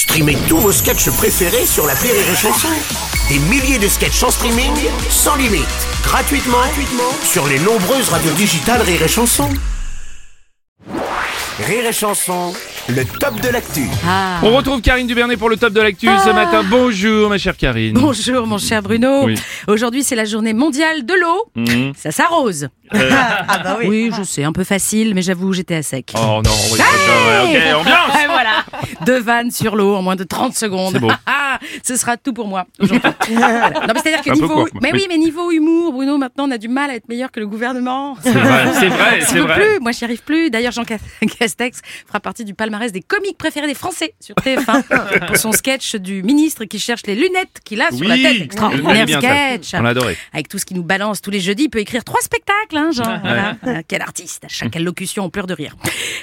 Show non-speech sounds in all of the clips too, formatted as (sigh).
Streamez tous vos sketchs préférés sur la Rire et Chanson. Des milliers de sketchs en streaming, sans limite, gratuitement, gratuitement sur les nombreuses radios digitales Rire et Chanson. Rire et Chanson, le top de l'actu. On retrouve Karine Dubernet pour le top de l'actu ce matin. Bonjour ma chère Karine. Bonjour mon cher Bruno. Oui. Aujourd'hui c'est la journée mondiale de l'eau. Mhm. Ça s'arrose. (laughs) Ah bah oui. Oui, je sais, un peu facile, mais j'avoue j'étais à sec. Oh non, oui, ouais, ok, ambiance Et voilà, deux vannes sur l'eau en moins de 30 secondes. C'est beau. (laughs) Ce sera tout pour moi aujourd'hui. (laughs) Voilà. Non, mais c'est-à-dire que niveau, court, mais oui. oui, mais niveau humour, Bruno, maintenant on a du mal à être meilleur que le gouvernement. C'est vrai, (laughs) c'est vrai, Je peux vrai. plus, moi j'y arrive plus. D'ailleurs, Jean (laughs) Castex fera partie du palmarès des comiques préférés des Français sur TF1 pour son sketch du ministre qui cherche les lunettes qu'il a sur la tête. on Extraordinaire sketch. On l'a adoré. Avec tout ce qui nous balance tous les jeudis, il peut écrire trois spectacles, hein, genre. Voilà. Euh, Quel artiste. À chaque allocution, on pleure de rire.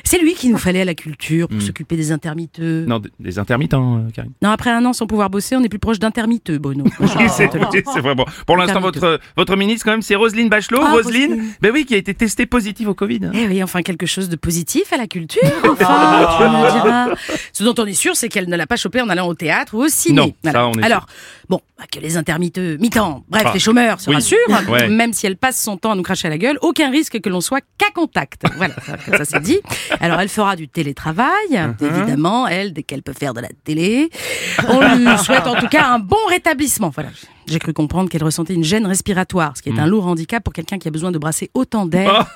C'est lui qui nous fallait à la culture pour s'occuper des intermitteux. Non, des- des intermittents, euh, Karine. Non, après un an sans pouvoir bosser, on est plus proche d'intermitteux, Bruno. (laughs) Oui, c'est oui, c'est vrai. Bon, pour l'instant, votre, votre ministre, quand même, c'est Roselyne Bachelot. Ah, Roselyne, Roselyne. ben oui, qui a été testée positive au Covid. hein. Eh oui, enfin quelque chose de positif à la culture, (laughs) enfin, tu me diras. Ce dont on est sûr, c'est qu'elle ne l'a pas chopé en allant au théâtre ou au ciné. Non, ça, on est Alors, bon, bah, que les intermitteux, mi-temps, bref, Ah, les chômeurs se oui. rassurent, (laughs) Ouais. même si elle passe son temps à nous cracher à la gueule, aucun risque que l'on soit qu'à contact. Voilà, ça, ça c'est dit. Alors, elle fera du télétravail, Uh-huh. évidemment, elle, dès qu'elle peut faire de la télé. On lui souhaite en tout cas un bon rétablissement. Voilà. J'ai cru comprendre qu'elle ressentait une gêne respiratoire, ce qui est Hmm. un lourd handicap pour quelqu'un qui a besoin de brasser autant d'air. (laughs)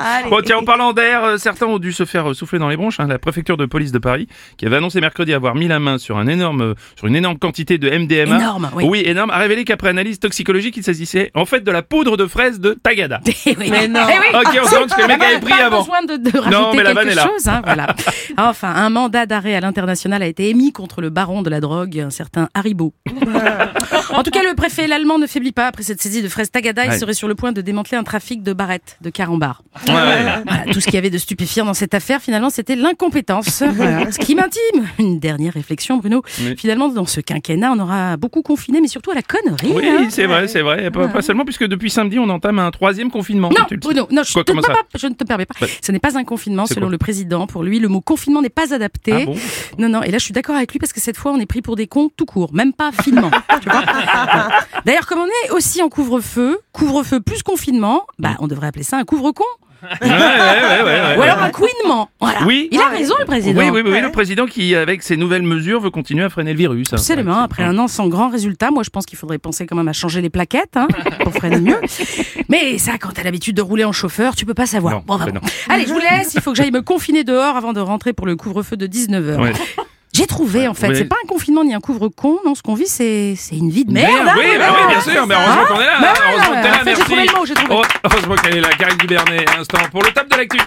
Allez. Bon, tiens, en parlant d'air, euh, certains ont dû se faire euh, souffler dans les bronches. hein. La préfecture de police de Paris, qui avait annoncé mercredi avoir mis la main sur, un énorme, euh, sur une énorme quantité de MDMA. Énorme, oui. énorme, a révélé qu'après analyse toxicologique, il s'agissait en fait de la poudre de fraise de Tagada. (laughs) Eh oui. Mais non. Eh oui. Ok, on se ce que le mec avait pris avant. besoin de, de rajouter Non, mais la quelque vanne est là. chose. hein, voilà. (laughs) Enfin, un mandat d'arrêt à l'international a été émis contre le baron de la drogue, un certain Haribo. (laughs) en tout cas, le préfet l'allemand ne faiblit pas. Après cette saisie de fraises Tagada, il serait sur le point de démanteler un trafic de barrettes, de carambars. Ouais, ouais. Voilà, tout ce qu'il y avait de stupéfiant dans cette affaire, finalement, c'était l'incompétence. (laughs) Voilà. Ce qui m'intime. Une dernière réflexion, Bruno. Oui. Finalement, dans ce quinquennat, on aura beaucoup confiné, mais surtout à la connerie. Oui, hein. c'est vrai, c'est vrai. Pas, pas seulement, puisque depuis samedi, on entame un troisième confinement. Non. Bruno, non, je, Quoi, te pas- je ne te permets pas. Bah, Ce n'est pas un confinement, selon le président. Pour lui, le mot confinement n'est pas adapté. Ah bon Non, non, et là, je suis d'accord avec lui parce que cette fois, on est pris pour des cons tout court, même pas finement. (laughs) D'ailleurs, comme on est aussi en couvre-feu, couvre-feu plus confinement, bah, on devrait appeler ça un couvre-con. Ouais, ouais, ouais, ouais, ouais. Ou alors un couinement. Voilà. Oui. Il a raison, le président. Oui, oui, oui, oui, le président qui, avec ses nouvelles mesures, veut continuer à freiner le virus. hein. Absolument. Après un an sans grand résultat, moi je pense qu'il faudrait penser quand même à changer les plaquettes hein, pour freiner mieux. Mais ça, quand t'as l'habitude de rouler en chauffeur, tu peux pas savoir. Non, Bon, bah, bon. Allez, je vous laisse. Il faut que j'aille me confiner dehors avant de rentrer pour le couvre-feu de 19h. Ouais. J'ai trouvé en fait. Ouais. C'est pas un confinement ni un couvre-con. Non, ce qu'on vit, c'est c'est une vie de merde. Merde, oui, bah oui, bien sûr, mais heureusement qu'on est là. Bah hein, ouais, heureusement que t'es là, merci. j'ai trouvé le mot, j'ai trouvé. Oh, Heureusement qu'elle est là, Karine Dubernet, instant pour le top de l'actu.